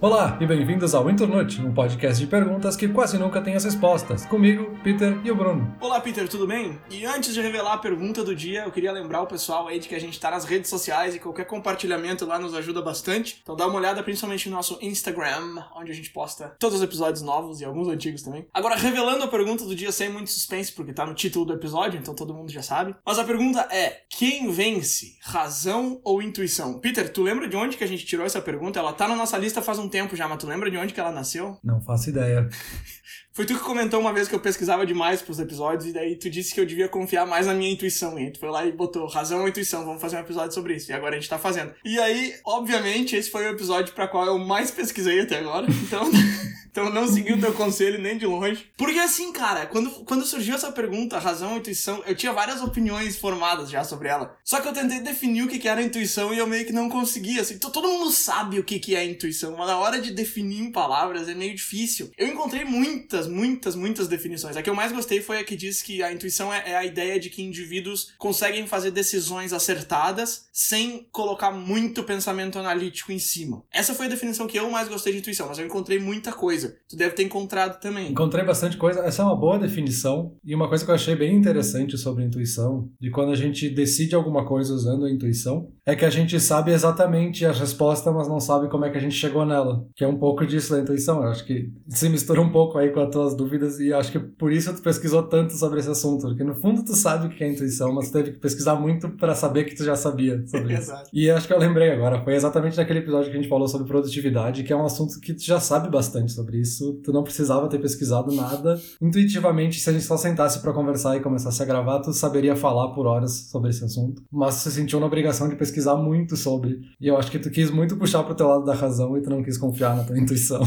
Olá e bem-vindos ao Internute, um podcast de perguntas que quase nunca tem as respostas. Comigo, Peter e o Bruno. Olá, Peter, tudo bem? E antes de revelar a pergunta do dia, eu queria lembrar o pessoal aí de que a gente tá nas redes sociais e qualquer compartilhamento lá nos ajuda bastante. Então dá uma olhada principalmente no nosso Instagram, onde a gente posta todos os episódios novos e alguns antigos também. Agora, revelando a pergunta do dia sem muito suspense, porque tá no título do episódio, então todo mundo já sabe. Mas a pergunta é: quem vence, razão ou intuição? Peter, tu lembra de onde que a gente tirou essa pergunta? Ela tá na nossa lista faz um tempo já, mas tu lembra de onde que ela nasceu? Não faço ideia. Foi tu que comentou uma vez que eu pesquisava demais pros episódios e daí tu disse que eu devia confiar mais na minha intuição. E tu foi lá e botou razão ou intuição, vamos fazer um episódio sobre isso. E agora a gente tá fazendo. E aí, obviamente, esse foi o episódio para qual eu mais pesquisei até agora. Então, então não segui o teu conselho nem de longe. Porque assim, cara, quando, quando surgiu essa pergunta, razão ou intuição, eu tinha várias opiniões formadas já sobre ela. Só que eu tentei definir o que, que era intuição e eu meio que não conseguia. Assim, todo mundo sabe o que, que é intuição, mas na hora de definir em palavras é meio difícil. Eu encontrei muitas, muitas, muitas definições. A que eu mais gostei foi a que diz que a intuição é, é a ideia de que indivíduos conseguem fazer decisões acertadas sem colocar muito pensamento analítico em cima. Essa foi a definição que eu mais gostei de intuição, mas eu encontrei muita coisa. Tu deve ter encontrado também. Encontrei bastante coisa. Essa é uma boa definição. E uma coisa que eu achei bem interessante sobre intuição, de quando a gente decide alguma coisa usando a intuição, é que a gente sabe exatamente a resposta, mas não sabe como é que a gente chegou nela. Que é um pouco disso da intuição. Eu acho que se mistura um pouco aí com as tuas dúvidas e acho que por isso tu pesquisou tanto sobre esse assunto. Porque no fundo tu sabe o que é intuição, mas tu teve que pesquisar muito para saber que tu já sabia sobre isso. Exato. E acho que eu lembrei agora. Foi exatamente naquele episódio que a gente falou sobre produtividade, que é um assunto que tu já sabe bastante sobre isso. Tu não precisava ter pesquisado nada. Intuitivamente, se a gente só sentasse para conversar e começasse a gravar, tu saberia falar por horas sobre esse assunto. Mas tu se sentiu na obrigação de pesquisar muito sobre. E eu acho que tu quis muito puxar pro teu lado da razão e tu não quis confiar na tua intuição.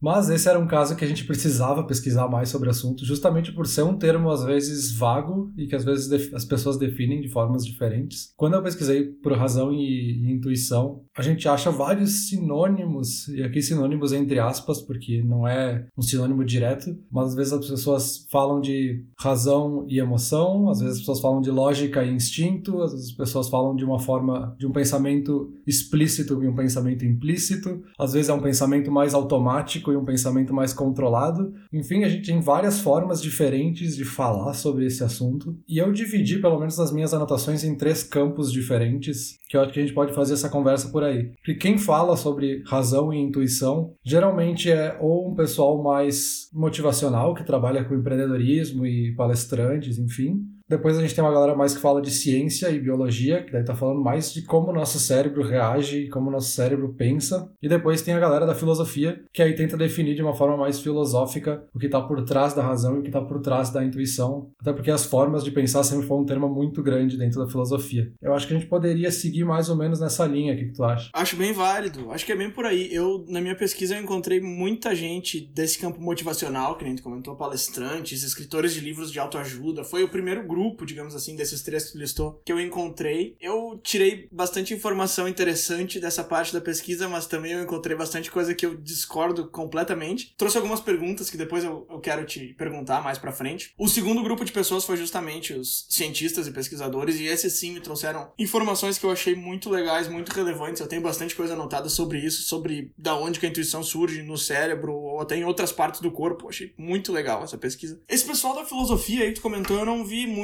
Mas esse era um caso que a gente precisava pesquisar mais sobre o assunto, justamente por ser um termo às vezes vago e que às vezes as pessoas definem de formas diferentes. Quando eu pesquisei por razão e, e intuição, a gente acha vários sinônimos, e aqui sinônimos entre aspas, porque não é um sinônimo direto, mas às vezes as pessoas falam de razão e emoção, às vezes as pessoas falam de lógica e instinto, às vezes as pessoas falam de uma forma, de um pensamento explícito e um pensamento implícito, às vezes é um pensamento mais automático e um pensamento mais controlado. Enfim, a gente tem várias formas diferentes de falar sobre esse assunto, e eu dividi, pelo menos nas minhas anotações, em três campos diferentes, que eu acho que a gente pode fazer essa conversa por aí. Porque quem fala sobre razão e intuição geralmente é ou um pessoal mais motivacional, que trabalha com empreendedorismo e palestrantes, enfim, depois a gente tem uma galera mais que fala de ciência e biologia, que daí tá falando mais de como o nosso cérebro reage como o nosso cérebro pensa. E depois tem a galera da filosofia, que aí tenta definir de uma forma mais filosófica o que tá por trás da razão e o que tá por trás da intuição. Até porque as formas de pensar sempre foi um termo muito grande dentro da filosofia. Eu acho que a gente poderia seguir mais ou menos nessa linha. O que, que tu acha? Acho bem válido. Acho que é bem por aí. Eu, na minha pesquisa, eu encontrei muita gente desse campo motivacional, que nem tu comentou, palestrantes, escritores de livros de autoajuda. Foi o primeiro grupo digamos assim, desses três que tu listou, que eu encontrei. Eu tirei bastante informação interessante dessa parte da pesquisa, mas também eu encontrei bastante coisa que eu discordo completamente. Trouxe algumas perguntas que depois eu, eu quero te perguntar mais pra frente. O segundo grupo de pessoas foi justamente os cientistas e pesquisadores, e esses sim me trouxeram informações que eu achei muito legais, muito relevantes. Eu tenho bastante coisa anotada sobre isso, sobre da onde que a intuição surge no cérebro ou até em outras partes do corpo. Eu achei muito legal essa pesquisa. Esse pessoal da filosofia aí que tu comentou, eu não vi muito.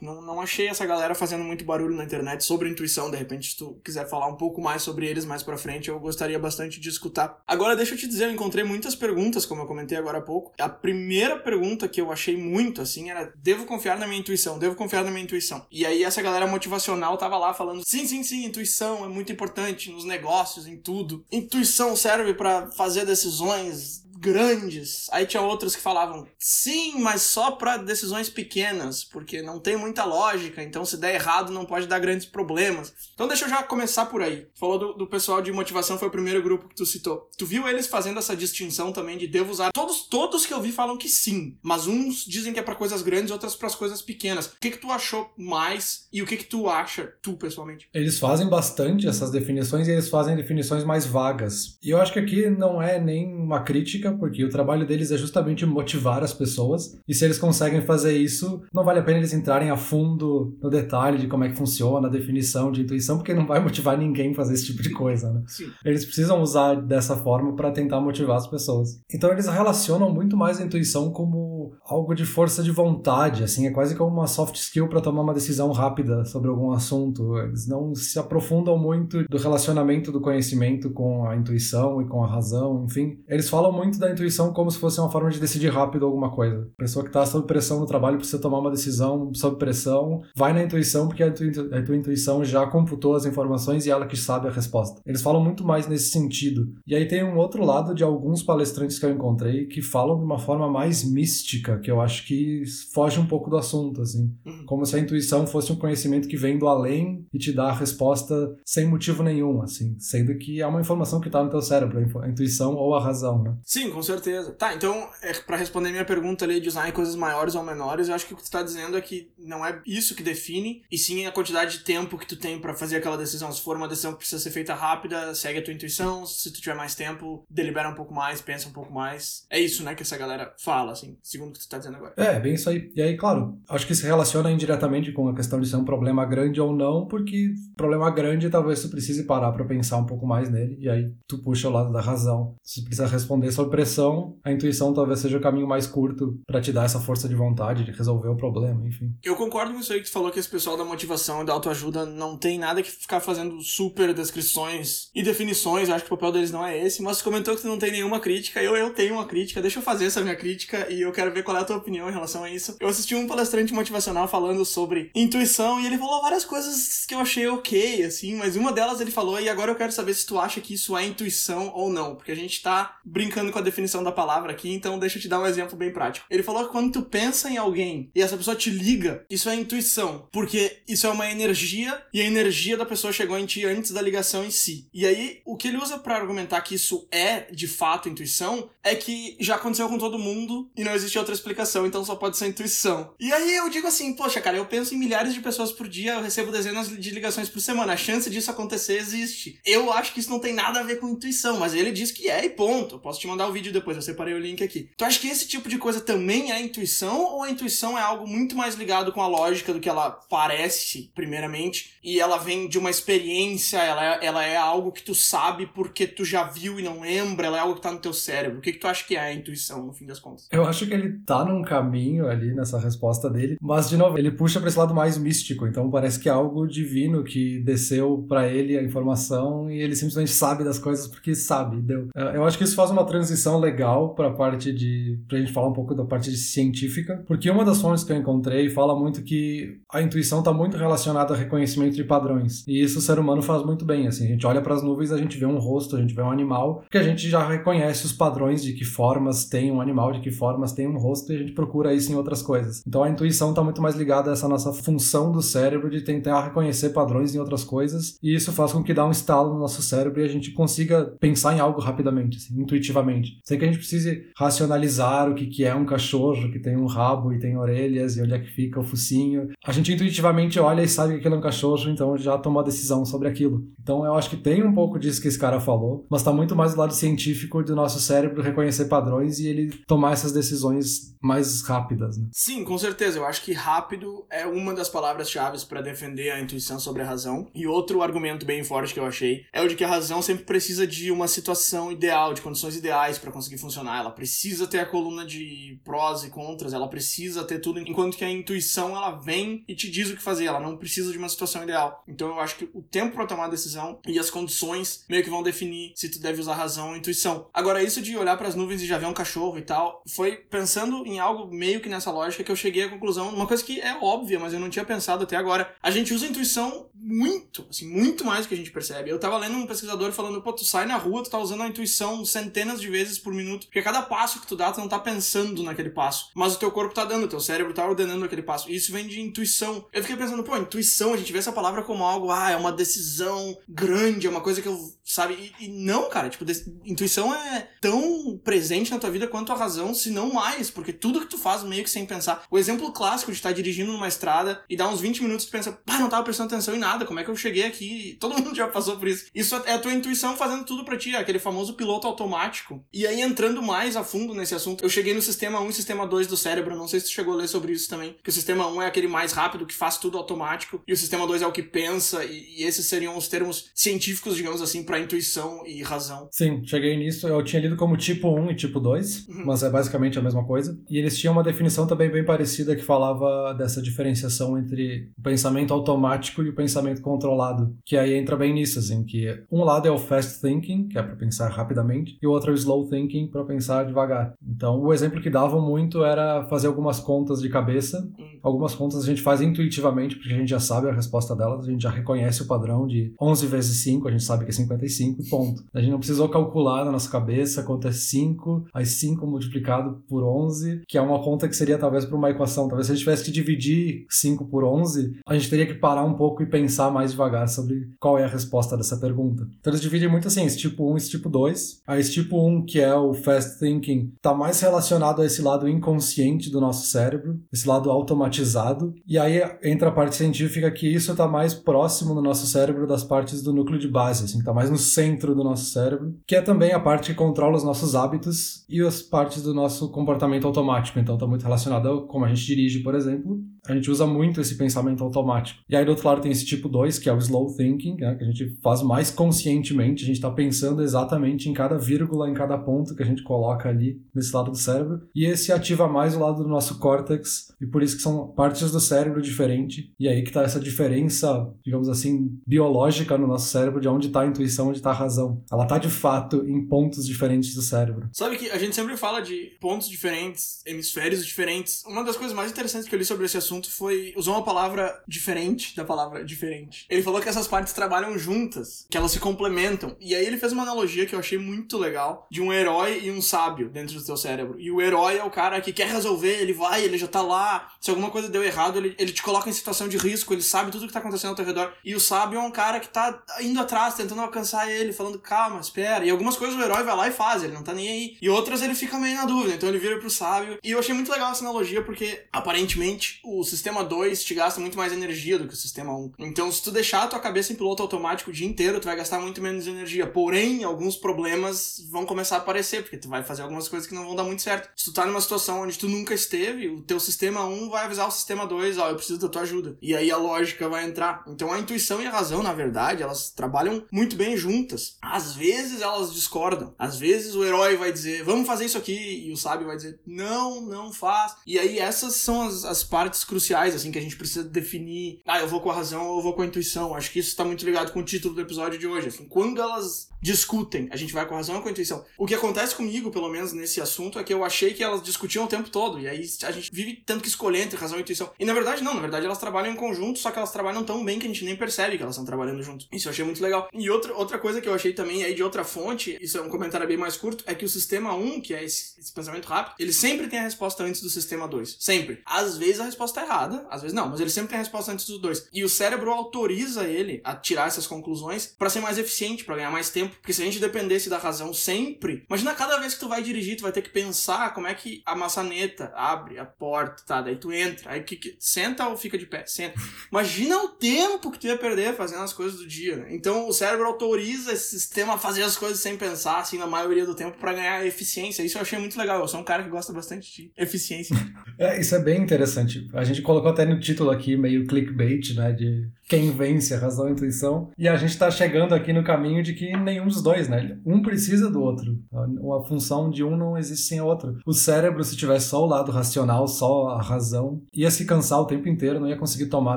Não, não achei essa galera fazendo muito barulho na internet sobre intuição. De repente, se tu quiser falar um pouco mais sobre eles mais pra frente, eu gostaria bastante de escutar. Agora, deixa eu te dizer, eu encontrei muitas perguntas, como eu comentei agora há pouco. A primeira pergunta que eu achei muito, assim, era: devo confiar na minha intuição? Devo confiar na minha intuição? E aí, essa galera motivacional tava lá falando: sim, sim, sim, intuição é muito importante nos negócios, em tudo. Intuição serve para fazer decisões grandes. Aí tinha outros que falavam, sim, mas só para decisões pequenas, porque não tem muita lógica, então se der errado não pode dar grandes problemas. Então deixa eu já começar por aí. Falou do, do pessoal de motivação, foi o primeiro grupo que tu citou. Tu viu eles fazendo essa distinção também de devo usar? Todos, todos que eu vi falam que sim, mas uns dizem que é para coisas grandes, outras para as coisas pequenas. O que que tu achou mais e o que que tu acha, tu pessoalmente? Eles fazem bastante essas definições e eles fazem definições mais vagas. E eu acho que aqui não é nem uma crítica porque o trabalho deles é justamente motivar as pessoas, e se eles conseguem fazer isso, não vale a pena eles entrarem a fundo no detalhe de como é que funciona, a definição de intuição, porque não vai motivar ninguém a fazer esse tipo de coisa, né? Sim. Eles precisam usar dessa forma para tentar motivar as pessoas. Então eles relacionam muito mais a intuição como algo de força de vontade, assim, é quase como uma soft skill para tomar uma decisão rápida sobre algum assunto. Eles não se aprofundam muito do relacionamento do conhecimento com a intuição e com a razão, enfim. Eles falam muito da intuição como se fosse uma forma de decidir rápido alguma coisa. A pessoa que está sob pressão no trabalho precisa tomar uma decisão sob pressão, vai na intuição porque a a tua intuição já computou as informações e ela que sabe a resposta. Eles falam muito mais nesse sentido. E aí tem um outro lado de alguns palestrantes que eu encontrei que falam de uma forma mais mística, que eu acho que foge um pouco do assunto, assim. Uhum. Como se a intuição fosse um conhecimento que vem do além e te dá a resposta sem motivo nenhum, assim. Sendo que é uma informação que tá no teu cérebro, a intuição ou a razão, né? Sim, com certeza. Tá, então, é, para responder minha pergunta ali de usar em coisas maiores ou menores, eu acho que o que tu tá dizendo é que não é isso que define, e sim a quantidade de tempo que tu tem para fazer aquela decisão. Se for uma decisão que precisa ser feita rápida, segue a tua intuição. Se tu tiver mais tempo, delibera um pouco mais, pensa um pouco mais. É isso, né, que essa galera fala, assim, segundo que tu tá dizendo agora. É, bem isso aí. E aí, claro, acho que se relaciona indiretamente com a questão de ser um problema grande ou não, porque problema grande talvez tu precise parar para pensar um pouco mais nele, e aí tu puxa o lado da razão. Se tu precisa responder sob pressão, a intuição talvez seja o caminho mais curto para te dar essa força de vontade de resolver o problema, enfim. Eu concordo com isso aí que tu falou que esse pessoal da motivação e da autoajuda não tem nada que ficar fazendo super descrições e definições, eu acho que o papel deles não é esse, mas tu comentou que tu não tem nenhuma crítica, eu, eu tenho uma crítica, deixa eu fazer essa minha crítica e eu quero ver qual é a tua opinião em relação a isso. Eu assisti um palestrante motivacional falando sobre intuição e ele falou várias coisas que eu achei ok, assim, mas uma delas ele falou, e agora eu quero saber se tu acha que isso é intuição ou não, porque a gente tá brincando com a definição da palavra aqui, então deixa eu te dar um exemplo bem prático. Ele falou que quando tu pensa em alguém e essa pessoa te liga, isso é intuição, porque isso é uma energia e a energia da pessoa chegou em ti antes da ligação em si. E aí, o que ele usa para argumentar que isso é de fato intuição é que já aconteceu com todo mundo e não existe outra explicação, então só pode ser intuição. E aí eu digo assim, poxa, cara, eu penso em milhares de pessoas por dia, eu recebo dezenas de ligações por semana, a chance disso acontecer existe. Eu acho que isso não tem nada a ver com intuição, mas ele diz que é e ponto. Eu posso te mandar o vídeo depois, eu separei o link aqui. Tu acha que esse tipo de coisa também é intuição ou a intuição é algo muito mais ligado com a lógica do que ela parece, primeiramente, e ela vem de uma experiência, ela é, ela é algo que tu sabe porque tu já viu e não lembra, ela é algo que tá no teu cérebro. O que, que tu acha que é a intuição, no fim das contas? Eu acho que ele tá num caminho ali nessa resposta dele, mas de novo, ele puxa para esse lado mais místico, então parece que é algo divino que desceu para ele a informação e ele simplesmente sabe das coisas porque sabe, deu. Eu acho que isso faz uma transição legal para a parte de pra gente falar um pouco da parte de científica, porque uma das fontes que eu encontrei fala muito que a intuição tá muito relacionada ao reconhecimento de padrões. E isso o ser humano faz muito bem, assim, a gente olha para as nuvens, a gente vê um rosto, a gente vê um animal, que a gente já reconhece os padrões de que formas tem um animal, de que formas tem um rosto e a gente procura isso em outras coisas. Então a intuição tá muito mais ligada a essa nossa função do cérebro de tentar reconhecer padrões em outras coisas, e isso faz com que dá um estalo no nosso cérebro e a gente consiga pensar em algo rapidamente, assim, intuitivamente. Sem que a gente precise racionalizar o que, que é um cachorro que tem um rabo e tem orelhas e onde é que fica o focinho. A gente intuitivamente olha e sabe que aquilo é um cachorro, então já tomou a decisão sobre aquilo. Então eu acho que tem um pouco disso que esse cara falou, mas tá muito mais do lado científico do nosso cérebro reconhecer padrões e ele tomar essas decisões mais rápidas, né? Sim, com certeza. Eu acho que rápido é uma das palavras-chave para defender a intuição sobre a razão. E outro argumento bem forte que eu achei é o de que a razão sempre precisa de uma situação ideal, de condições ideais para conseguir funcionar. Ela precisa ter a coluna de prós e contras, ela precisa ter tudo, enquanto que a intuição ela vem e te diz o que fazer, ela não precisa de uma situação ideal. Então eu acho que o tempo para tomar a decisão e as condições meio que vão definir se tu deve usar razão ou intuição. Agora isso de olhar para as nuvens e já ver um cachorro e tal, foi pensando em algo meio que nessa lógica que eu cheguei à conclusão, uma coisa que é óbvia, mas eu não tinha pensado até agora. A gente usa a intuição muito, assim, muito mais do que a gente percebe. Eu tava lendo um pesquisador falando, pô, tu sai na rua, tu tá usando a intuição centenas de vezes por minuto, porque cada passo que tu dá, tu não tá pensando naquele passo, mas o teu corpo tá dando, o teu cérebro tá ordenando aquele passo. E isso vem de intuição. Eu fiquei pensando, pô, intuição, a gente vê essa palavra como algo, ah, é uma decisão grande, é uma coisa que eu, sabe? E, e não, cara, tipo, intuição é tão presente na tua vida quanto a razão, se não mais, porque tudo que tu faz meio que sem pensar. O exemplo clássico de estar dirigindo dirigindo numa estrada e dá uns 20 minutos e tu pensa, pá, não tava prestando atenção em nada, como é que eu cheguei aqui? Todo mundo já passou por isso. Isso é a tua intuição fazendo tudo para ti, aquele famoso piloto automático. E aí, entrando mais a fundo nesse assunto, eu cheguei no sistema 1 e sistema 2 do cérebro, não sei se tu chegou a ler sobre isso também, que o sistema 1 é aquele mais rápido que faz tudo automático e o sistema 2 é o que pensa e, e esses seriam os termos científicos, digamos assim, para intuição e razão. Sim, cheguei nisso, eu tinha lido como tipo 1 e tipo 2, uhum. mas é basicamente a mesma coisa. E eles tinham uma definição também bem parecida que falava dessa diferenciação entre o pensamento automático e o pensamento controlado, que aí entra bem nisso, assim, que um lado é o fast thinking, que é para pensar rapidamente, e o outro é o slow thinking, para pensar devagar. Então, o exemplo que davam muito era fazer algumas contas de cabeça. Hum. Algumas contas a gente faz intuitivamente, porque a gente já sabe a resposta delas, a gente já reconhece o padrão de 11 vezes 5, a gente sabe que é 55 e ponto. A gente não precisou calcular na nossa cabeça quanto é 5, aí 5 multiplicado por 11, que é uma conta que seria talvez para uma equação. Talvez se a gente tivesse que dividir 5 por 11, a gente teria que parar um pouco e pensar mais devagar sobre qual é a resposta dessa pergunta. Então eles dividem muito assim, esse tipo 1 e esse tipo 2. Aí esse tipo 1, que é o fast thinking, está mais relacionado a esse lado inconsciente do nosso cérebro, esse lado automatizado. E aí entra a parte científica que isso está mais próximo no nosso cérebro das partes do núcleo de base, assim, está mais no centro do nosso cérebro, que é também a parte que controla os nossos hábitos e as partes do nosso comportamento automático. Então está muito relacionado a como a gente dirige, por exemplo, a gente usa muito esse pensamento automático. E aí do outro lado tem esse tipo 2, que é o slow thinking, né, que a gente faz mais conscientemente, a gente está pensando exatamente em cada vírgula, em cada ponto que a gente coloca ali nesse lado do cérebro. E esse ativa mais o lado do nosso córtex, e por isso que são partes do cérebro diferentes. E aí que está essa diferença, digamos assim, biológica no nosso cérebro, de onde está a intuição, onde está a razão. Ela está de fato em pontos diferentes do cérebro. Sabe que a gente sempre fala de pontos diferentes, hemisférios diferentes. Uma das coisas mais interessantes que eu li sobre esse assunto assunto foi. usou uma palavra diferente da palavra diferente. Ele falou que essas partes trabalham juntas, que elas se complementam. E aí ele fez uma analogia que eu achei muito legal de um herói e um sábio dentro do teu cérebro. E o herói é o cara que quer resolver, ele vai, ele já tá lá. Se alguma coisa deu errado, ele, ele te coloca em situação de risco, ele sabe tudo que tá acontecendo ao teu redor. E o sábio é um cara que tá indo atrás, tentando alcançar ele, falando, calma, espera. E algumas coisas o herói vai lá e faz, ele não tá nem aí. E outras ele fica meio na dúvida, então ele vira pro sábio. E eu achei muito legal essa analogia, porque aparentemente o sistema 2 te gasta muito mais energia do que o sistema 1. Então, se tu deixar a tua cabeça em piloto automático o dia inteiro, tu vai gastar muito menos energia. Porém, alguns problemas vão começar a aparecer, porque tu vai fazer algumas coisas que não vão dar muito certo. Se tu tá numa situação onde tu nunca esteve, o teu sistema 1 vai avisar o sistema 2, ó, oh, eu preciso da tua ajuda. E aí a lógica vai entrar. Então, a intuição e a razão, na verdade, elas trabalham muito bem juntas. Às vezes elas discordam. Às vezes o herói vai dizer, vamos fazer isso aqui, e o sábio vai dizer, não, não faz. E aí essas são as, as partes cruciais assim, que a gente precisa definir. Ah, eu vou com a razão ou eu vou com a intuição. Acho que isso está muito ligado com o título do episódio de hoje. Assim, quando elas discutem, a gente vai com a razão ou com a intuição. O que acontece comigo, pelo menos nesse assunto, é que eu achei que elas discutiam o tempo todo. E aí a gente vive tendo que escolher entre razão e intuição. E na verdade, não. Na verdade, elas trabalham em conjunto, só que elas trabalham tão bem que a gente nem percebe que elas estão trabalhando junto. Isso eu achei muito legal. E outra, outra coisa que eu achei também aí de outra fonte, isso é um comentário bem mais curto, é que o sistema 1, que é esse, esse pensamento rápido, ele sempre tem a resposta antes do sistema 2. Sempre. Às vezes a resposta é errada, às vezes não, mas ele sempre tem a resposta antes dos dois. E o cérebro autoriza ele a tirar essas conclusões para ser mais eficiente, para ganhar mais tempo. Porque se a gente dependesse da razão sempre, imagina cada vez que tu vai dirigir, tu vai ter que pensar como é que a maçaneta abre a porta, tá? Daí tu entra, aí que, que senta ou fica de pé? Senta. Imagina o tempo que tu ia perder fazendo as coisas do dia, né? Então o cérebro autoriza esse sistema a fazer as coisas sem pensar, assim, na maioria do tempo para ganhar eficiência. Isso eu achei muito legal. Eu sou um cara que gosta bastante de eficiência. é, isso é bem interessante. A gente colocou até no título aqui meio clickbait, né? De quem vence, a razão e a intuição. E a gente está chegando aqui no caminho de que nenhum dos dois, né? Um precisa do outro. A função de um não existe sem a outra. O cérebro, se tivesse só o lado racional, só a razão, ia se cansar o tempo inteiro, não ia conseguir tomar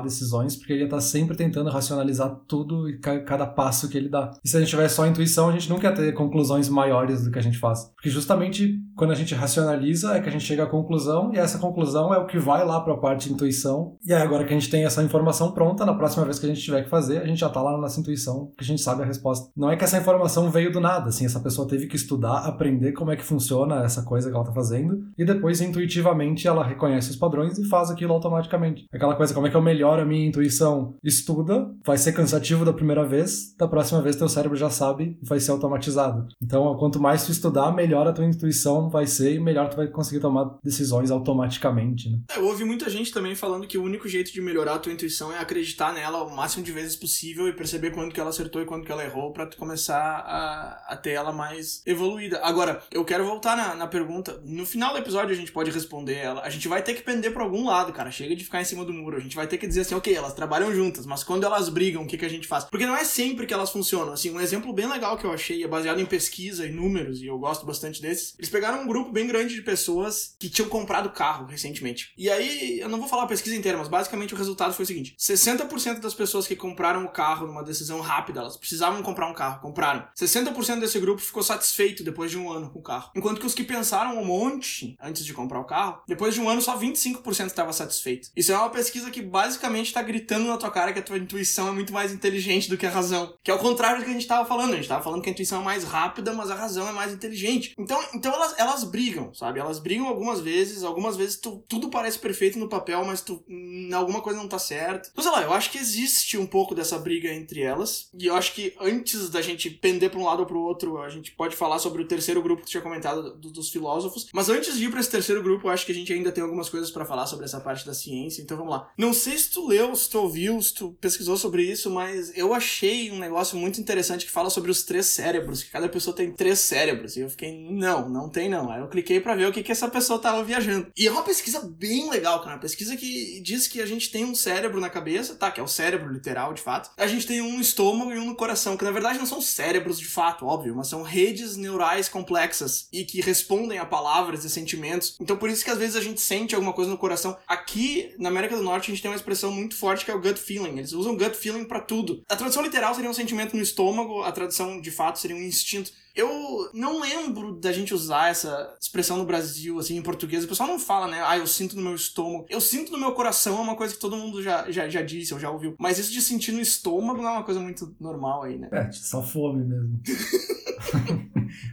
decisões, porque ele ia estar tá sempre tentando racionalizar tudo e cada passo que ele dá. E se a gente tivesse só a intuição, a gente nunca ia ter conclusões maiores do que a gente faz. Porque justamente quando a gente racionaliza é que a gente chega à conclusão, e essa conclusão é o que vai lá para a parte de intuição. E aí, agora que a gente tem essa informação pronta, na próxima vez que a gente tiver que fazer, a gente já tá lá na nossa intuição, que a gente sabe a resposta. Não é que essa informação veio do nada, assim, essa pessoa teve que estudar, aprender como é que funciona essa coisa que ela tá fazendo, e depois, intuitivamente, ela reconhece os padrões e faz aquilo automaticamente. Aquela coisa, como é que eu melhoro a minha intuição? Estuda, vai ser cansativo da primeira vez, da próxima vez teu cérebro já sabe e vai ser automatizado. Então, quanto mais tu estudar, melhor a tua intuição vai ser e melhor tu vai conseguir tomar decisões automaticamente, né? É, eu ouvi muita gente também falando que o único jeito de melhorar a tua intuição é acreditar nela o máximo de vezes possível e perceber quando que ela acertou e quando que ela errou para tu começar a, a ter ela mais evoluída. Agora, eu quero voltar na, na pergunta. No final do episódio a gente pode responder ela. A gente vai ter que pender pra algum lado, cara. Chega de ficar em cima do muro. A gente vai ter que dizer assim, ok, elas trabalham juntas, mas quando elas brigam, o que, que a gente faz? Porque não é sempre que elas funcionam. Assim, um exemplo bem legal que eu achei é baseado em pesquisa e números, e eu gosto bastante desses. Eles pegaram um grupo bem grande de pessoas que tinham comprado carro recentemente. E aí, eu não vou falar a pesquisa inteira, mas basicamente o resultado foi o seguinte: 60% das pessoas que compraram o carro numa decisão rápida, elas precisavam comprar um carro, compraram. 60% desse grupo ficou satisfeito depois de um ano com o carro. Enquanto que os que pensaram um monte antes de comprar o carro, depois de um ano só 25% estava satisfeito. Isso é uma pesquisa que basicamente está gritando na tua cara que a tua intuição é muito mais inteligente do que a razão. Que é o contrário do que a gente estava falando. A gente estava falando que a intuição é mais rápida, mas a razão é mais inteligente. Então, então elas, elas brigam, sabe? Elas brigam algumas vezes, algumas vezes tu, tudo parece perfeito no papel, mas tu, hum, alguma coisa não tá certa. Então, sei lá, eu acho que existe um pouco dessa briga entre elas. E eu acho que antes da gente pender para um lado ou pro outro, a gente pode falar sobre o terceiro grupo que tu tinha comentado do, dos filósofos. Mas antes de ir para esse terceiro grupo, eu acho que a gente ainda tem algumas coisas para falar sobre essa parte da ciência. Então vamos lá. Não sei se tu leu, se tu ouviu, se tu pesquisou sobre isso, mas eu achei um negócio muito interessante que fala sobre os três cérebros, que cada pessoa tem três cérebros. E eu fiquei, não, não tem não. Aí eu cliquei para ver o que, que essa pessoa tava viajando. E é uma pesquisa bem legal, cara. Uma pesquisa que diz que a gente tem um cérebro na cabeça, tá? Que é o cérebro literal, de fato. A gente tem um no estômago e um no coração, que na verdade não são cérebros de fato, óbvio, mas são redes neurais complexas e que respondem a palavras e sentimentos. Então por isso que às vezes a gente sente alguma coisa no coração. Aqui na América do Norte a gente tem uma expressão muito forte que é o gut feeling. Eles usam gut feeling para tudo. A tradução literal seria um sentimento no estômago, a tradução de fato seria um instinto. Eu não lembro da gente usar essa expressão no Brasil, assim, em português. O pessoal não fala, né? Ah, eu sinto no meu estômago. Eu sinto no meu coração é uma coisa que todo mundo já, já, já disse, ou já ouviu. Mas isso de sentir no estômago não é uma coisa muito normal aí, né? É, só fome mesmo.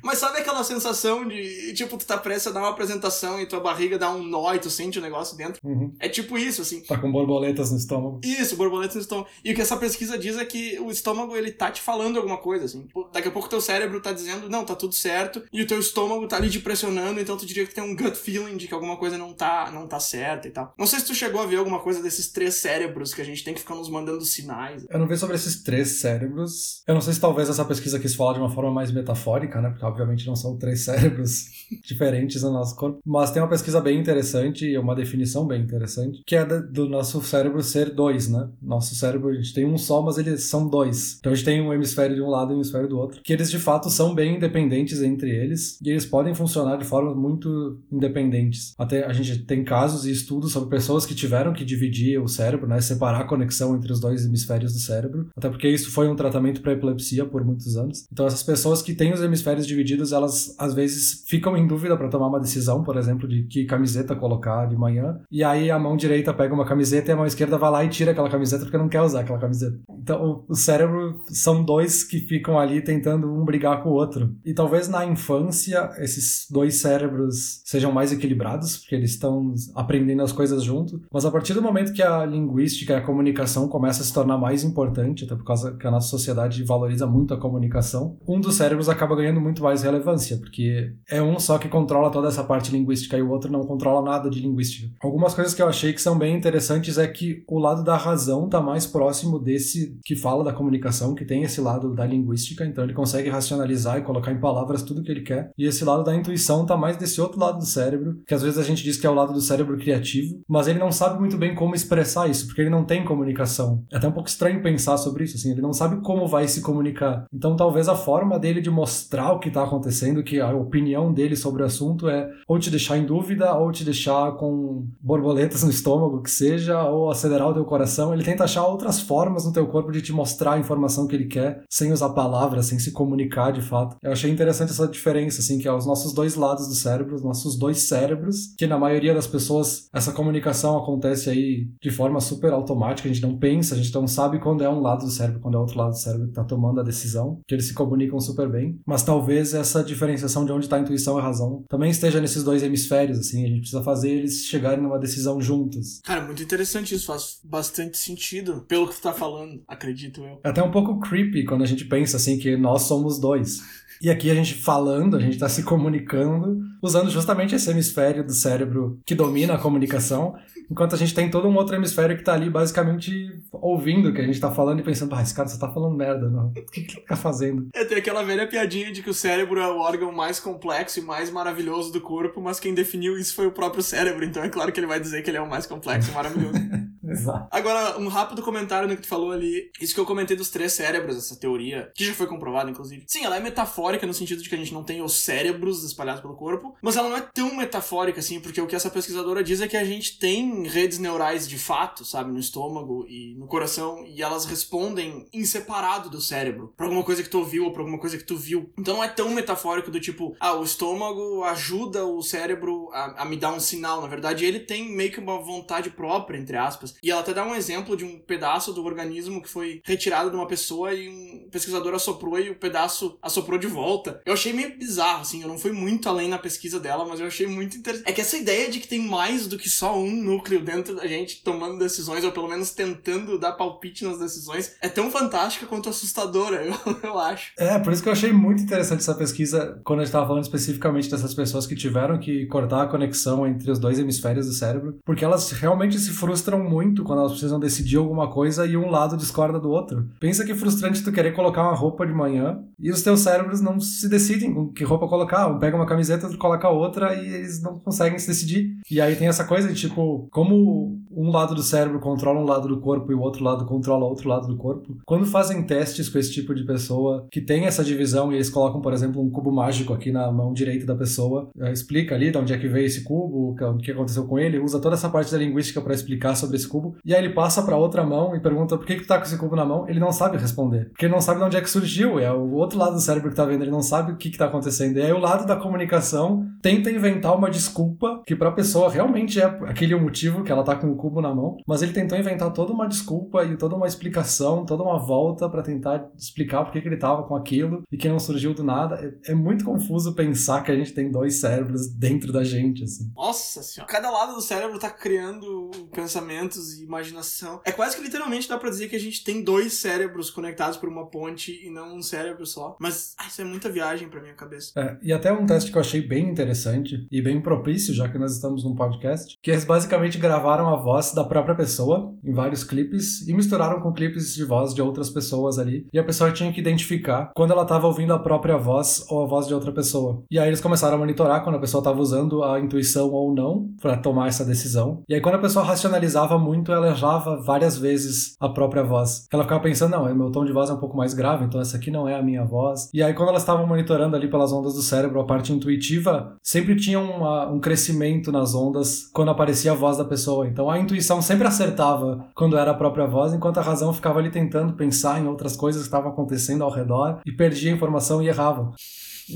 Mas sabe aquela sensação de, tipo, tu tá prestes a dar uma apresentação e tua barriga dá um nó e tu sente o negócio dentro? Uhum. É tipo isso, assim. Tá com borboletas no estômago. Isso, borboletas no estômago. E o que essa pesquisa diz é que o estômago, ele tá te falando alguma coisa, assim. Daqui a pouco teu cérebro tá dizendo, não, tá tudo certo, e o teu estômago tá ali te pressionando, então tu diria que tem um gut feeling de que alguma coisa não tá, não tá certa e tal. Não sei se tu chegou a ver alguma coisa desses três cérebros que a gente tem que ficar nos mandando sinais. Eu não vi sobre esses três cérebros. Eu não sei se talvez essa pesquisa quis falar de uma forma mais metafórica, né? Porque obviamente não são três cérebros diferentes no nosso corpo. Mas tem uma pesquisa bem interessante e uma definição bem interessante, que é do nosso cérebro ser dois, né? Nosso cérebro, a gente tem um só, mas eles são dois. Então a gente tem um hemisfério de um lado e um hemisfério do outro, que eles de fato são bem independentes entre eles e eles podem funcionar de formas muito independentes. Até a gente tem casos e estudos sobre pessoas que tiveram que dividir o cérebro, né? Separar a conexão entre os dois hemisférios do cérebro. Até porque isso foi um tratamento para epilepsia por muitos anos. Então essas pessoas que têm os hemisférios divididos, elas às vezes ficam em dúvida para tomar uma decisão, por exemplo, de que camiseta colocar de manhã. E aí a mão direita pega uma camiseta e a mão esquerda vai lá e tira aquela camiseta porque não quer usar aquela camiseta. Então o cérebro são dois que ficam ali tentando um brigar com o outro. E talvez na infância esses dois cérebros sejam mais equilibrados, porque eles estão aprendendo as coisas junto. Mas a partir do momento que a linguística e a comunicação começa a se tornar mais importante, até por causa que a nossa sociedade valoriza muito a comunicação, um dos cérebros acaba ganhando muito mais relevância, porque é um só que controla toda essa parte linguística e o outro não controla nada de linguística. Algumas coisas que eu achei que são bem interessantes é que o lado da razão está mais próximo desse que fala da comunicação, que tem esse lado da linguística, então ele consegue racionalizar e colocar em palavras tudo que ele quer. E esse lado da intuição está mais desse outro lado do cérebro, que às vezes a gente diz que é o lado do cérebro criativo, mas ele não sabe muito bem como expressar isso, porque ele não tem comunicação. É até um pouco estranho pensar sobre isso, assim, ele não sabe como vai se comunicar. Então talvez a forma dele de mostrar o que está acontecendo, que a opinião dele sobre o assunto é ou te deixar em dúvida, ou te deixar com borboletas no estômago, que seja, ou acelerar o teu coração. Ele tenta achar outras formas no teu corpo de te mostrar a informação que ele quer, sem usar palavras, sem se comunicar de fato. Eu achei interessante essa diferença, assim, que é os nossos dois lados do cérebro, os nossos dois cérebros, que na maioria das pessoas essa comunicação acontece aí de forma super automática, a gente não pensa, a gente não sabe quando é um lado do cérebro, quando é outro lado do cérebro que tá tomando a decisão, que eles se comunicam super bem. Mas talvez essa diferenciação de onde está a intuição e a razão também esteja nesses dois hemisférios, assim, a gente precisa fazer eles chegarem numa decisão juntos. Cara, muito interessante isso, faz bastante sentido pelo que tu tá falando. acredito eu. É até um pouco creepy quando a gente pensa assim que nós somos dois. E aqui a gente falando, a gente está se comunicando, usando justamente esse hemisfério do cérebro que domina a comunicação, enquanto a gente tem todo um outro hemisfério que está ali basicamente ouvindo o que a gente está falando e pensando, ah, esse cara só tá falando merda, não. O que, que ele tá fazendo? É, tem aquela velha piadinha de que o cérebro é o órgão mais complexo e mais maravilhoso do corpo, mas quem definiu isso foi o próprio cérebro, então é claro que ele vai dizer que ele é o mais complexo e maravilhoso. Exato. Agora, um rápido comentário no que tu falou ali. Isso que eu comentei dos três cérebros, essa teoria, que já foi comprovada, inclusive. Sim, ela é metafórica no sentido de que a gente não tem os cérebros espalhados pelo corpo, mas ela não é tão metafórica assim, porque o que essa pesquisadora diz é que a gente tem redes neurais de fato, sabe, no estômago e no coração, e elas respondem em separado do cérebro, pra alguma coisa que tu ouviu ou pra alguma coisa que tu viu. Então não é tão metafórico do tipo, ah, o estômago ajuda o cérebro a, a me dar um sinal. Na verdade, ele tem meio que uma vontade própria, entre aspas. E ela até dá um exemplo de um pedaço do organismo que foi retirado de uma pessoa e um pesquisador assoprou e o pedaço assoprou de volta. Eu achei meio bizarro, assim, eu não fui muito além na pesquisa dela, mas eu achei muito interessante. É que essa ideia de que tem mais do que só um núcleo dentro da gente tomando decisões, ou pelo menos tentando dar palpite nas decisões, é tão fantástica quanto assustadora, eu, eu acho. É, por isso que eu achei muito interessante essa pesquisa, quando a gente tava falando especificamente dessas pessoas que tiveram que cortar a conexão entre os dois hemisférios do cérebro, porque elas realmente se frustram muito muito quando elas precisam decidir alguma coisa e um lado discorda do outro. Pensa que é frustrante tu querer colocar uma roupa de manhã e os teus cérebros não se decidem com que roupa colocar. Um pega uma camiseta, outro coloca outra e eles não conseguem se decidir. E aí tem essa coisa de tipo, como um lado do cérebro controla um lado do corpo e o outro lado controla outro lado do corpo. Quando fazem testes com esse tipo de pessoa que tem essa divisão e eles colocam, por exemplo, um cubo mágico aqui na mão direita da pessoa, eh, explica ali de onde é que veio esse cubo, o que aconteceu com ele, usa toda essa parte da linguística para explicar sobre esse cubo cubo, e aí ele passa para outra mão e pergunta por que, que tu tá com esse cubo na mão, ele não sabe responder. Porque ele não sabe de onde é que surgiu, é o outro lado do cérebro que tá vendo, ele não sabe o que, que tá acontecendo. E aí o lado da comunicação tenta inventar uma desculpa que pra pessoa realmente é aquele o motivo que ela tá com o cubo na mão, mas ele tentou inventar toda uma desculpa e toda uma explicação, toda uma volta para tentar explicar por que, que ele tava com aquilo e que não surgiu do nada. É, é muito confuso pensar que a gente tem dois cérebros dentro da gente, assim. Nossa senhora. Cada lado do cérebro tá criando pensamentos imaginação. É quase que literalmente dá pra dizer que a gente tem dois cérebros conectados por uma ponte e não um cérebro só. Mas ah, isso é muita viagem pra minha cabeça. É, e até um teste que eu achei bem interessante e bem propício, já que nós estamos num podcast, que eles basicamente gravaram a voz da própria pessoa em vários clipes e misturaram com clipes de voz de outras pessoas ali. E a pessoa tinha que identificar quando ela estava ouvindo a própria voz ou a voz de outra pessoa. E aí eles começaram a monitorar quando a pessoa estava usando a intuição ou não para tomar essa decisão. E aí quando a pessoa racionalizava muito muito ela errava várias vezes a própria voz. Ela ficava pensando, não, meu tom de voz é um pouco mais grave, então essa aqui não é a minha voz. E aí, quando elas estavam monitorando ali pelas ondas do cérebro, a parte intuitiva, sempre tinha uma, um crescimento nas ondas quando aparecia a voz da pessoa. Então a intuição sempre acertava quando era a própria voz, enquanto a razão ficava ali tentando pensar em outras coisas que estavam acontecendo ao redor e perdia a informação e errava.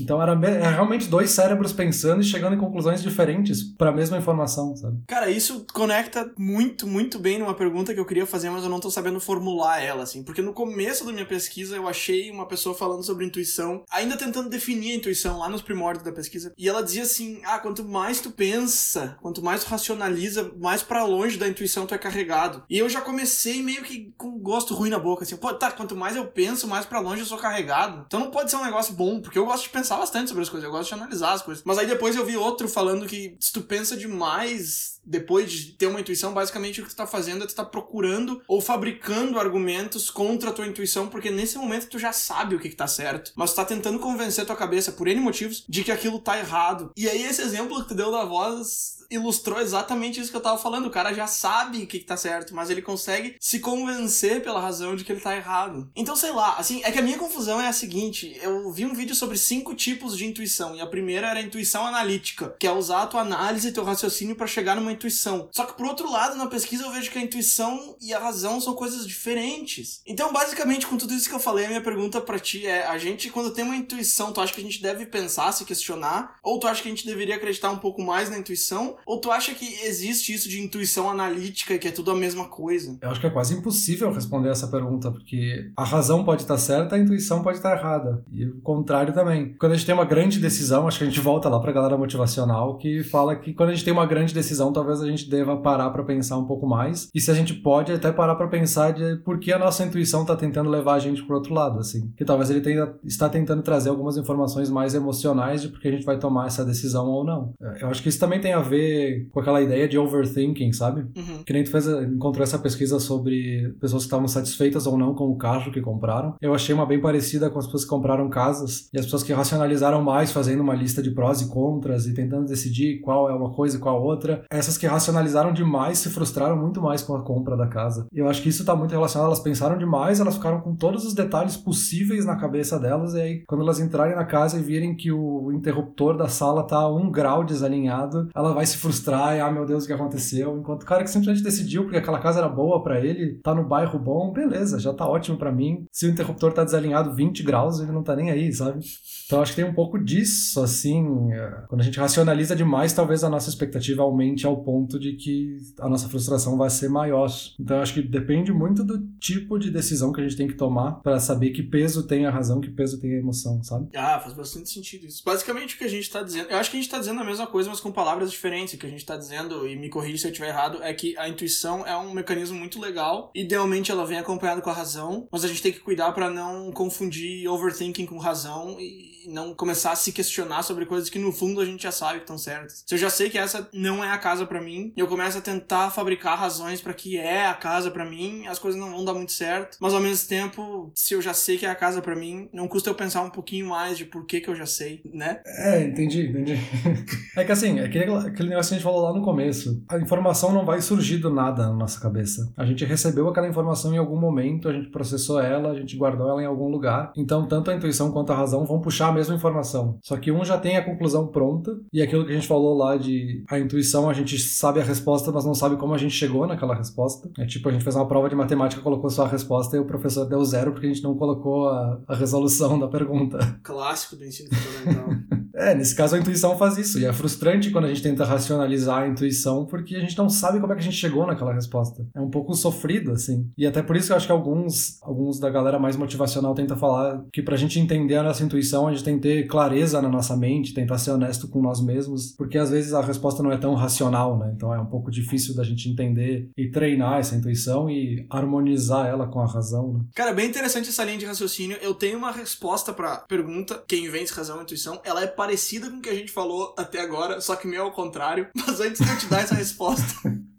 Então era, era, realmente dois cérebros pensando e chegando em conclusões diferentes para a mesma informação, sabe? Cara, isso conecta muito, muito bem numa pergunta que eu queria fazer, mas eu não tô sabendo formular ela, assim. Porque no começo da minha pesquisa eu achei uma pessoa falando sobre intuição, ainda tentando definir a intuição lá nos primórdios da pesquisa. E ela dizia assim: ah, quanto mais tu pensa, quanto mais tu racionaliza, mais para longe da intuição tu é carregado. E eu já comecei meio que com gosto ruim na boca, assim, pô, tá, quanto mais eu penso, mais para longe eu sou carregado. Então não pode ser um negócio bom, porque eu gosto de pensar pensar bastante sobre as coisas, eu gosto de analisar as coisas. Mas aí depois eu vi outro falando que se tu pensa demais depois de ter uma intuição, basicamente o que tu tá fazendo é tu tá procurando ou fabricando argumentos contra a tua intuição, porque nesse momento tu já sabe o que, que tá certo, mas tu tá tentando convencer a tua cabeça, por N motivos, de que aquilo tá errado. E aí esse exemplo que tu deu da voz ilustrou exatamente isso que eu tava falando. O cara já sabe o que, que tá certo, mas ele consegue se convencer pela razão de que ele tá errado. Então, sei lá, assim, é que a minha confusão é a seguinte: eu vi um vídeo sobre cinco tipos de intuição, e a primeira era a intuição analítica, que é usar a tua análise e teu raciocínio para chegar numa intuição. Só que por outro lado, na pesquisa eu vejo que a intuição e a razão são coisas diferentes. Então, basicamente, com tudo isso que eu falei, a minha pergunta para ti é: a gente, quando tem uma intuição, tu acha que a gente deve pensar, se questionar, ou tu acha que a gente deveria acreditar um pouco mais na intuição? Ou tu acha que existe isso de intuição analítica, que é tudo a mesma coisa? Eu acho que é quase impossível responder essa pergunta, porque a razão pode estar certa, a intuição pode estar errada. E o contrário também. Quando a gente tem uma grande decisão, acho que a gente volta lá pra galera motivacional, que fala que quando a gente tem uma grande decisão, talvez a gente deva parar para pensar um pouco mais. E se a gente pode até parar para pensar de por que a nossa intuição tá tentando levar a gente pro outro lado, assim. Que talvez ele tenha, está tentando trazer algumas informações mais emocionais de porque a gente vai tomar essa decisão ou não. Eu acho que isso também tem a ver com aquela ideia de overthinking, sabe? Uhum. Que nem tu fez, encontrou essa pesquisa sobre pessoas que estavam satisfeitas ou não com o carro que compraram. Eu achei uma bem parecida com as pessoas que compraram casas e as pessoas que racionalizaram mais fazendo uma lista de prós e contras e tentando decidir qual é uma coisa e qual outra. Essas que racionalizaram demais se frustraram muito mais com a compra da casa. E eu acho que isso está muito relacionado, elas pensaram demais, elas ficaram com todos os detalhes possíveis na cabeça delas e aí quando elas entrarem na casa e virem que o interruptor da sala tá um grau desalinhado, ela vai se frustrar e ah meu Deus o que aconteceu, enquanto o cara que simplesmente decidiu porque aquela casa era boa para ele, tá no bairro bom, beleza, já tá ótimo para mim. Se o interruptor tá desalinhado 20 graus, ele não tá nem aí, sabe? Então acho que tem um pouco disso, assim, é, quando a gente racionaliza demais, talvez a nossa expectativa aumente ao ponto de que a nossa frustração vai ser maior. Então acho que depende muito do tipo de decisão que a gente tem que tomar para saber que peso tem a razão, que peso tem a emoção, sabe? Ah, faz bastante sentido isso. Basicamente o que a gente tá dizendo, eu acho que a gente tá dizendo a mesma coisa, mas com palavras diferentes. O que a gente tá dizendo, e me corrija se eu estiver errado, é que a intuição é um mecanismo muito legal. Idealmente ela vem acompanhada com a razão, mas a gente tem que cuidar para não confundir overthinking com razão e não começar a se questionar sobre coisas que no fundo a gente já sabe que estão certas. Se eu já sei que essa não é a casa para mim, e eu começo a tentar fabricar razões para que é a casa para mim, as coisas não vão dar muito certo. Mas ao mesmo tempo, se eu já sei que é a casa para mim, não custa eu pensar um pouquinho mais de por que que eu já sei, né? É, entendi, entendi. é que assim, é aquele, aquele negócio que a gente falou lá no começo. A informação não vai surgir do nada na nossa cabeça. A gente recebeu aquela informação em algum momento, a gente processou ela, a gente guardou ela em algum lugar. Então, tanto a intuição quanto a razão vão puxar a mesma informação. Só que um já tem a conclusão pronta, e aquilo que a gente falou lá de a intuição, a gente sabe a resposta, mas não sabe como a gente chegou naquela resposta. É tipo, a gente fez uma prova de matemática, colocou só a resposta e o professor deu zero porque a gente não colocou a, a resolução da pergunta. Clássico do ensino fundamental. é, nesse caso a intuição faz isso, e é frustrante quando a gente tenta racionalizar a intuição porque a gente não sabe como é que a gente chegou naquela resposta. É um pouco sofrido, assim. E até por isso que eu acho que alguns, alguns da galera mais motivacional tenta falar que pra gente entender a nossa intuição, a gente tem que ter clareza na nossa mente, tentar ser honesto com nós mesmos, porque às vezes a resposta não é tão racional, né? Então é um pouco difícil da gente entender e treinar essa intuição e harmonizar ela com a razão, né? Cara, bem interessante essa linha de raciocínio. Eu tenho uma resposta pra pergunta: quem vence razão e intuição? Ela é parecida com o que a gente falou até agora, só que meio ao contrário. Mas antes de eu te dar essa resposta.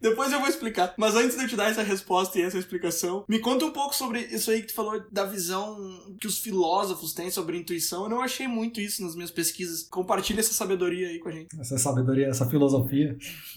Depois eu vou explicar. Mas antes de eu te dar essa resposta e essa explicação, me conta um pouco sobre isso aí que tu falou da visão que os filósofos têm sobre intuição. Eu não achei muito isso nas minhas pesquisas. Compartilha essa sabedoria aí com a gente. Essa sabedoria, essa filosofia.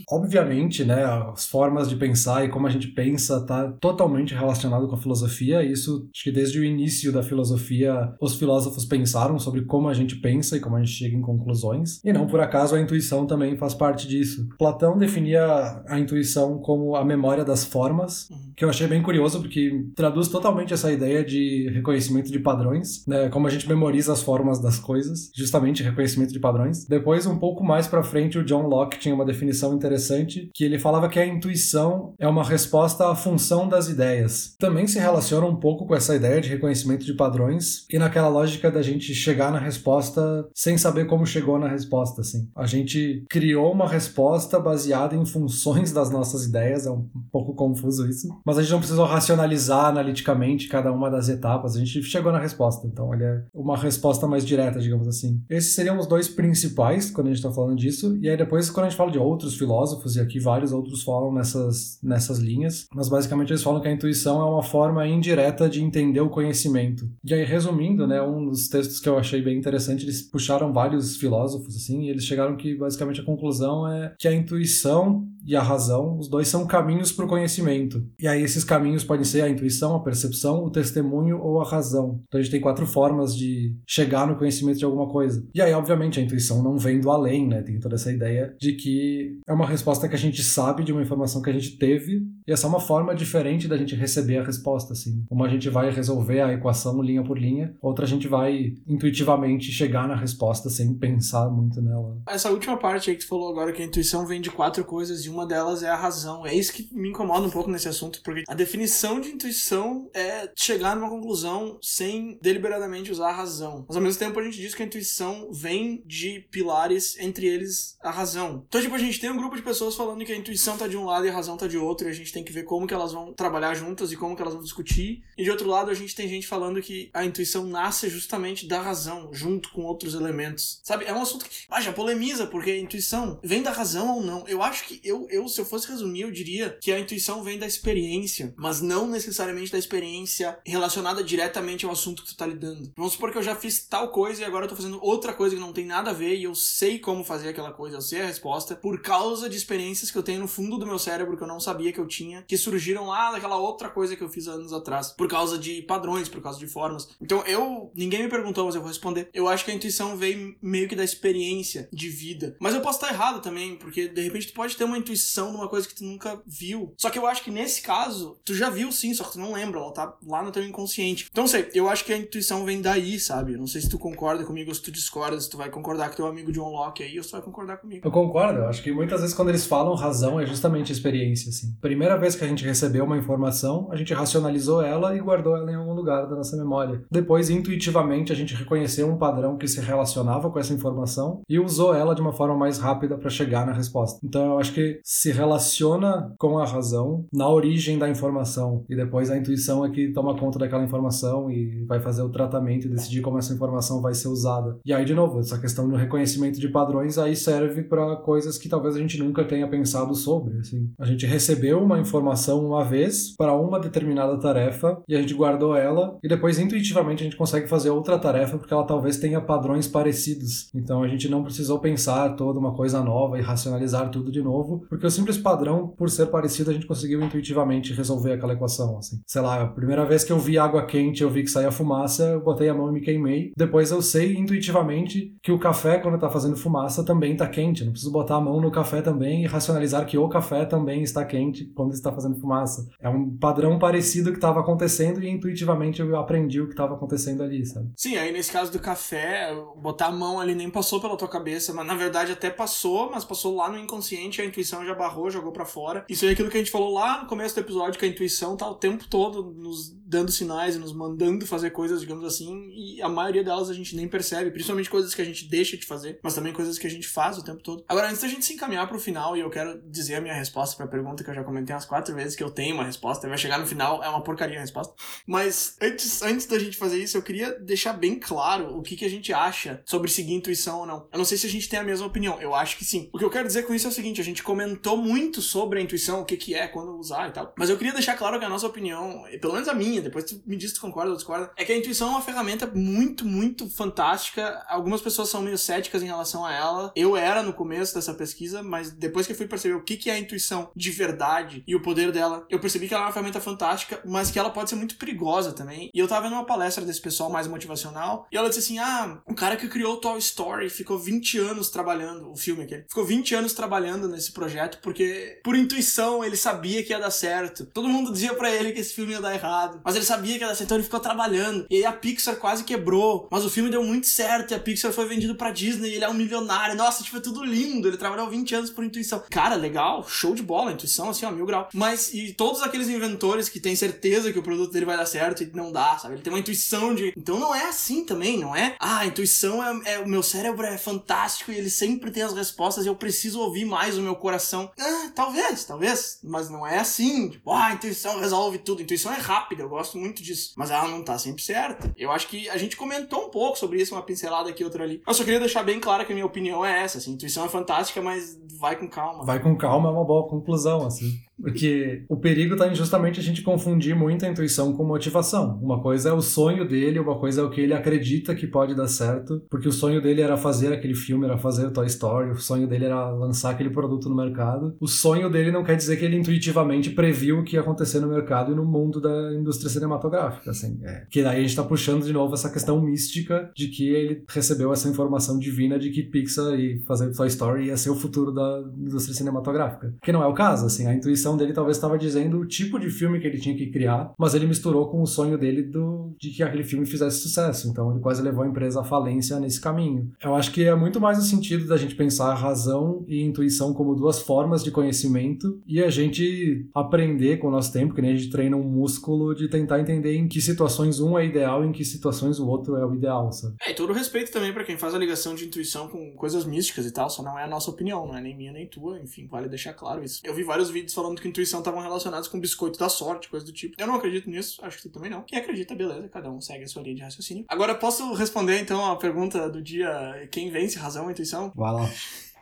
Obviamente, né, as formas de pensar e como a gente pensa tá totalmente relacionado com a filosofia. Isso, acho que desde o início da filosofia, os filósofos pensaram sobre como a gente pensa e como a gente chega em conclusões. E não por acaso a intuição também faz parte disso. Platão definia a intuição como a memória das formas, uhum. que eu achei bem curioso porque traduz totalmente essa ideia de reconhecimento de padrões, né? Como a gente memoriza as formas das coisas, justamente reconhecimento de padrões. Depois, um pouco mais para frente, o John Locke tinha uma definição interessante que ele falava que a intuição é uma resposta à função das ideias. Também se relaciona um pouco com essa ideia de reconhecimento de padrões e naquela lógica da gente chegar na resposta sem saber como chegou na resposta, assim. A gente criou uma resposta baseada em funções das nossas nossas ideias, é um pouco confuso isso. Mas a gente não precisou racionalizar analiticamente cada uma das etapas, a gente chegou na resposta. Então, olha, é uma resposta mais direta, digamos assim. Esses seriam os dois principais quando a gente está falando disso. E aí depois, quando a gente fala de outros filósofos, e aqui vários outros falam nessas, nessas linhas, mas basicamente eles falam que a intuição é uma forma indireta de entender o conhecimento. E aí, resumindo, né, um dos textos que eu achei bem interessante, eles puxaram vários filósofos, assim, e eles chegaram que basicamente a conclusão é que a intuição e a razão, os dois são caminhos para o conhecimento. E aí esses caminhos podem ser a intuição, a percepção, o testemunho ou a razão. Então a gente tem quatro formas de chegar no conhecimento de alguma coisa. E aí, obviamente, a intuição não vem do além, né? Tem toda essa ideia de que é uma resposta que a gente sabe de uma informação que a gente teve e essa é uma forma diferente da gente receber a resposta, assim. Uma a gente vai resolver a equação linha por linha, outra a gente vai intuitivamente chegar na resposta sem pensar muito nela. Essa última parte aí que tu falou agora, que a intuição vem de quatro coisas e uma delas é a razão. É isso que me incomoda um pouco nesse assunto, porque a definição de intuição é chegar numa conclusão sem deliberadamente usar a razão. Mas ao mesmo tempo a gente diz que a intuição vem de pilares, entre eles a razão. Então, tipo, a gente tem um grupo de pessoas falando que a intuição tá de um lado e a razão tá de outro, e a gente tem que ver como que elas vão trabalhar juntas e como que elas vão discutir. E de outro lado, a gente tem gente falando que a intuição nasce justamente da razão, junto com outros elementos. Sabe? É um assunto que ah, já polemiza, porque a intuição vem da razão ou não. Eu acho que eu, eu, se eu fosse resumir, eu diria que a intuição vem da experiência, mas não necessariamente da experiência relacionada diretamente ao assunto que tu tá lidando. Vamos supor que eu já fiz tal coisa e agora eu tô fazendo outra coisa que não tem nada a ver e eu sei como fazer aquela coisa, eu sei a resposta, por causa de experiências que eu tenho no fundo do meu cérebro que eu não sabia que eu tinha, que surgiram lá daquela outra coisa que eu fiz anos atrás, por causa de padrões, por causa de formas. Então eu, ninguém me perguntou, mas eu vou responder. Eu acho que a intuição veio meio que da experiência de vida. Mas eu posso estar errado também, porque de repente tu pode ter uma intuição numa coisa que tu nunca viu. Só que eu acho que nesse caso, tu já viu sim, só que tu não lembra, ela tá lá no teu inconsciente. Então, sei, eu acho que a intuição vem daí, sabe? Não sei se tu concorda comigo ou se tu discorda, se tu vai concordar com teu amigo John Locke aí ou se tu vai concordar comigo. Eu concordo, eu acho que muitas vezes quando eles falam razão é justamente experiência, assim. Primeira vez que a gente recebeu uma informação, a gente racionalizou ela e guardou ela em algum lugar da nossa memória. Depois, intuitivamente, a gente reconheceu um padrão que se relacionava com essa informação e usou ela de uma forma mais rápida para chegar na resposta. Então, eu acho que se relaciona com a razão na origem da informação e depois a intuição é que toma conta daquela informação e vai fazer o tratamento e decidir como essa informação vai ser usada. E aí, de novo, essa questão do reconhecimento de padrões aí serve para coisas que talvez a gente nunca tenha pensado sobre. Assim. A gente recebeu uma informação uma vez para uma determinada tarefa e a gente guardou ela e depois intuitivamente a gente consegue fazer outra tarefa porque ela talvez tenha padrões parecidos. Então a gente não precisou pensar toda uma coisa nova e racionalizar tudo de novo, porque o simples padrão, por ser parecido, a gente conseguiu intuitivamente resolver aquela equação. Assim. Sei lá, a primeira vez que eu vi água quente, eu vi que saía fumaça, eu botei a mão e me queimei. Depois eu sei intuitivamente que o café, quando está fazendo fumaça, também está quente. Não preciso botar a mão no café também e racionalizar que o café também está quente quando está fazendo fumaça. É um padrão parecido que estava acontecendo e intuitivamente eu aprendi o que estava acontecendo ali, sabe? Sim, aí nesse caso do café, botar a mão ali nem passou pela tua cabeça, mas na verdade até passou, mas passou lá no inconsciente, a intuição já barrou, jogou para fora. Isso é aquilo que a gente falou lá no começo do episódio, que a intuição tá o tempo todo nos dando sinais e nos mandando fazer coisas, digamos assim, e a maioria delas a gente nem percebe, principalmente coisas que a gente deixa de fazer, mas também coisas que a gente faz o tempo todo. Agora, antes da gente se encaminhar pro final, e eu quero dizer a minha resposta pra pergunta que eu já comentei umas quatro vezes, que eu tenho uma resposta, vai chegar no final, é uma porcaria a resposta. Mas antes, antes da gente fazer isso, eu queria deixar bem claro o que, que a gente acha sobre seguir intuição ou não. Eu não sei se a gente tem a mesma opinião, eu acho que sim. O que eu quero dizer com isso é o seguinte, a gente comentou muito sobre a intuição, o que, que é, quando usar e tal, mas eu queria deixar claro que a nossa opinião, pelo menos a minha, depois tu me diz se tu concorda ou discorda, é que a intuição é uma ferramenta muito, muito fantástica. Algumas pessoas são meio céticas em relação a ela. Eu era no começo dessa pesquisa, mas depois que eu fui perceber o que, que é a intuição de verdade e o poder dela, eu percebi que ela é uma ferramenta fantástica, mas que ela pode ser muito perigosa também. E eu tava vendo uma palestra desse pessoal mais motivacional, e ela disse assim: ah, o cara que criou o Toy Story ficou 20 anos trabalhando, o filme aquele, ficou 20 anos trabalhando nesse projeto porque, por intuição, ele sabia que ia dar certo. Todo mundo dizia para ele que esse filme ia dar errado, mas ele sabia que dar certo, então ele ficou trabalhando. E aí a Pixar quase quebrou, mas o filme deu muito certo e a Pixar foi vendido pra Disney e ele é um milionário. Nossa, tipo, é tudo lindo. Ele trabalhou 20 anos por intuição. Cara, legal, show de bola, intuição, assim, ó, mil grau. Mas, e todos aqueles inventores que têm certeza que o produto dele vai dar certo e não dá, sabe? Ele tem uma intuição de. Então não é assim também, não é? Ah, a intuição é, é. O meu cérebro é fantástico e ele sempre tem as respostas e eu preciso ouvir mais o meu coração. Ah, talvez, talvez. Mas não é assim. Tipo, ah, a intuição resolve tudo. A intuição é rápida, gosto muito disso. Mas ela não tá sempre certa. Eu acho que a gente comentou um pouco sobre isso, uma pincelada aqui, outra ali. Eu só queria deixar bem claro que a minha opinião é essa. Assim, intuição é fantástica, mas vai com calma. Vai com calma é uma boa conclusão, assim. Porque o perigo está em justamente a gente confundir muito a intuição com motivação. Uma coisa é o sonho dele, uma coisa é o que ele acredita que pode dar certo, porque o sonho dele era fazer aquele filme, era fazer Toy Story, o sonho dele era lançar aquele produto no mercado. O sonho dele não quer dizer que ele intuitivamente previu o que ia acontecer no mercado e no mundo da indústria cinematográfica, assim. É. Que daí a gente está puxando de novo essa questão mística de que ele recebeu essa informação divina de que Pixar e fazer Toy Story ia ser o futuro da indústria cinematográfica. Que não é o caso, assim. A intuição dele talvez estava dizendo o tipo de filme que ele tinha que criar, mas ele misturou com o sonho dele do, de que aquele filme fizesse sucesso. Então ele quase levou a empresa à falência nesse caminho. Eu acho que é muito mais no sentido da gente pensar razão e intuição como duas formas de conhecimento e a gente aprender com o nosso tempo, que nem a gente treina um músculo de tentar entender em que situações um é ideal e em que situações o outro é o ideal, sabe? É, e todo respeito também para quem faz a ligação de intuição com coisas místicas e tal, só não é a nossa opinião, não é nem minha nem tua, enfim, vale deixar claro isso. Eu vi vários vídeos falando que intuição estavam relacionados com biscoito da sorte, coisa do tipo. Eu não acredito nisso, acho que tu também não. Quem acredita, beleza, cada um segue a sua linha de raciocínio. Agora, posso responder então a pergunta do dia: quem vence, razão ou intuição? Vai lá.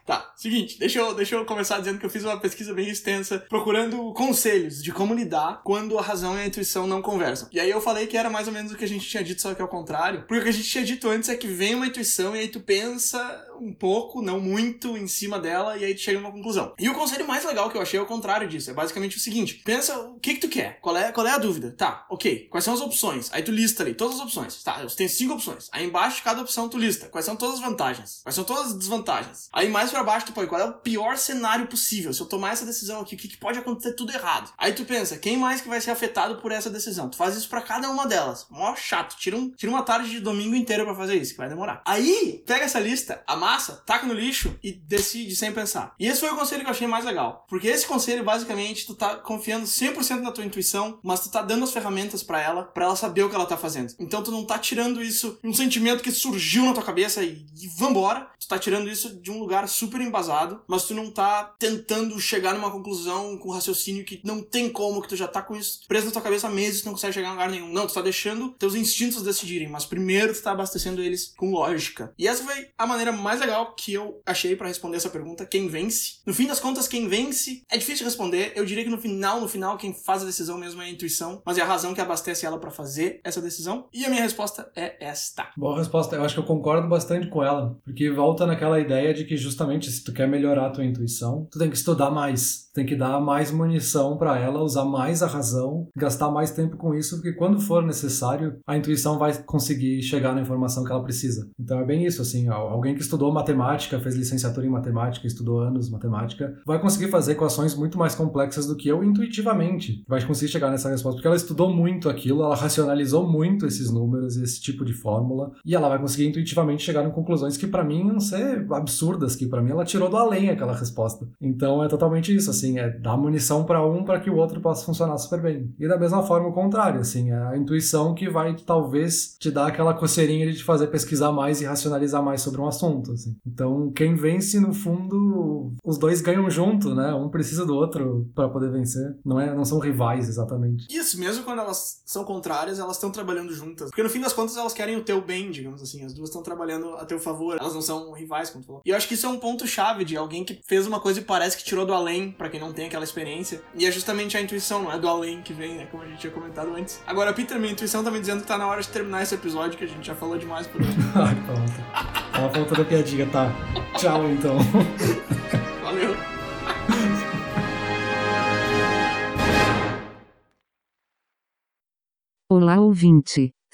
Tá, seguinte, deixa eu, deixa eu começar dizendo que eu fiz uma pesquisa bem extensa procurando conselhos de como lidar quando a razão e a intuição não conversam. E aí eu falei que era mais ou menos o que a gente tinha dito, só que ao contrário. Porque o que a gente tinha dito antes é que vem uma intuição e aí tu pensa um pouco, não muito, em cima dela e aí tu chega numa conclusão. E o conselho mais legal que eu achei é o contrário disso. É basicamente o seguinte: pensa o que que tu quer, qual é, qual é a dúvida? Tá, ok, quais são as opções? Aí tu lista ali todas as opções. Tá, você tem cinco opções. Aí embaixo de cada opção tu lista quais são todas as vantagens, quais são todas as desvantagens. Aí mais pra baixo tu põe qual é o pior cenário possível. Se eu tomar essa decisão aqui, o que, que pode acontecer tudo errado? Aí tu pensa, quem mais que vai ser afetado por essa decisão? Tu faz isso pra cada uma delas. Mó chato. Tira, um, tira uma tarde de domingo inteiro pra fazer isso, que vai demorar. Aí, pega essa lista, amassa, taca no lixo e decide sem pensar. E esse foi o conselho que eu achei mais legal. Porque esse conselho, basicamente, tu tá confiando 100% na tua intuição, mas tu tá dando as ferramentas para ela, para ela saber o que ela tá fazendo. Então tu não tá tirando isso, um sentimento que surgiu na tua cabeça e, e vambora. Tu tá tirando isso de um lugar super embasado, mas tu não tá tentando chegar numa conclusão com raciocínio que não tem como, que tu já tá com isso preso na tua cabeça há meses e não consegue chegar em lugar nenhum. Não, tu tá deixando teus instintos decidirem, mas primeiro tu tá abastecendo eles com lógica. E essa foi a maneira mais legal que eu achei para responder essa pergunta, quem vence? No fim das contas, quem vence é difícil de responder. Eu diria que no final, no final, quem faz a decisão mesmo é a intuição, mas é a razão que abastece ela para fazer essa decisão. E a minha resposta é esta. Boa resposta. Eu acho que eu concordo bastante com ela, porque volta naquela ideia de que justamente se tu quer melhorar a tua intuição, tu tem que estudar mais, tem que dar mais munição para ela, usar mais a razão, gastar mais tempo com isso, porque quando for necessário, a intuição vai conseguir chegar na informação que ela precisa. Então é bem isso, assim, alguém que estudou matemática, fez licenciatura em matemática, estudou anos matemática, vai conseguir fazer equações muito mais complexas do que eu intuitivamente. Vai conseguir chegar nessa resposta, porque ela estudou muito aquilo, ela racionalizou muito esses números, esse tipo de fórmula, e ela vai conseguir intuitivamente chegar em conclusões que para mim não ser absurdas, que para mim ela tirou do além aquela resposta. Então é totalmente isso, assim, é dar munição para um para que o outro possa funcionar super bem. E da mesma forma o contrário, assim, é a intuição que vai talvez te dar aquela coceirinha de te fazer pesquisar mais e racionalizar mais sobre um assunto, assim. Então, quem vence no fundo, os dois ganham junto, né? Um precisa do outro para poder vencer. Não é, não são rivais exatamente. Isso, mesmo quando elas são contrárias, elas estão trabalhando juntas. Porque no fim das contas elas querem o teu bem, digamos assim. As duas estão trabalhando a teu favor. Elas não são rivais, como tu falou. E eu acho que isso é um ponto chave de alguém que fez uma coisa e parece que tirou do além, para quem não tem aquela experiência. E é justamente a intuição, não é do além que vem, né? Como a gente tinha comentado antes. Agora, Peter, minha intuição tá me dizendo que tá na hora de terminar esse episódio, que a gente já falou demais por hoje. Ai, pronto. Tava faltando a piadinha, tá? Tchau, então. Valeu. Olá ouvinte!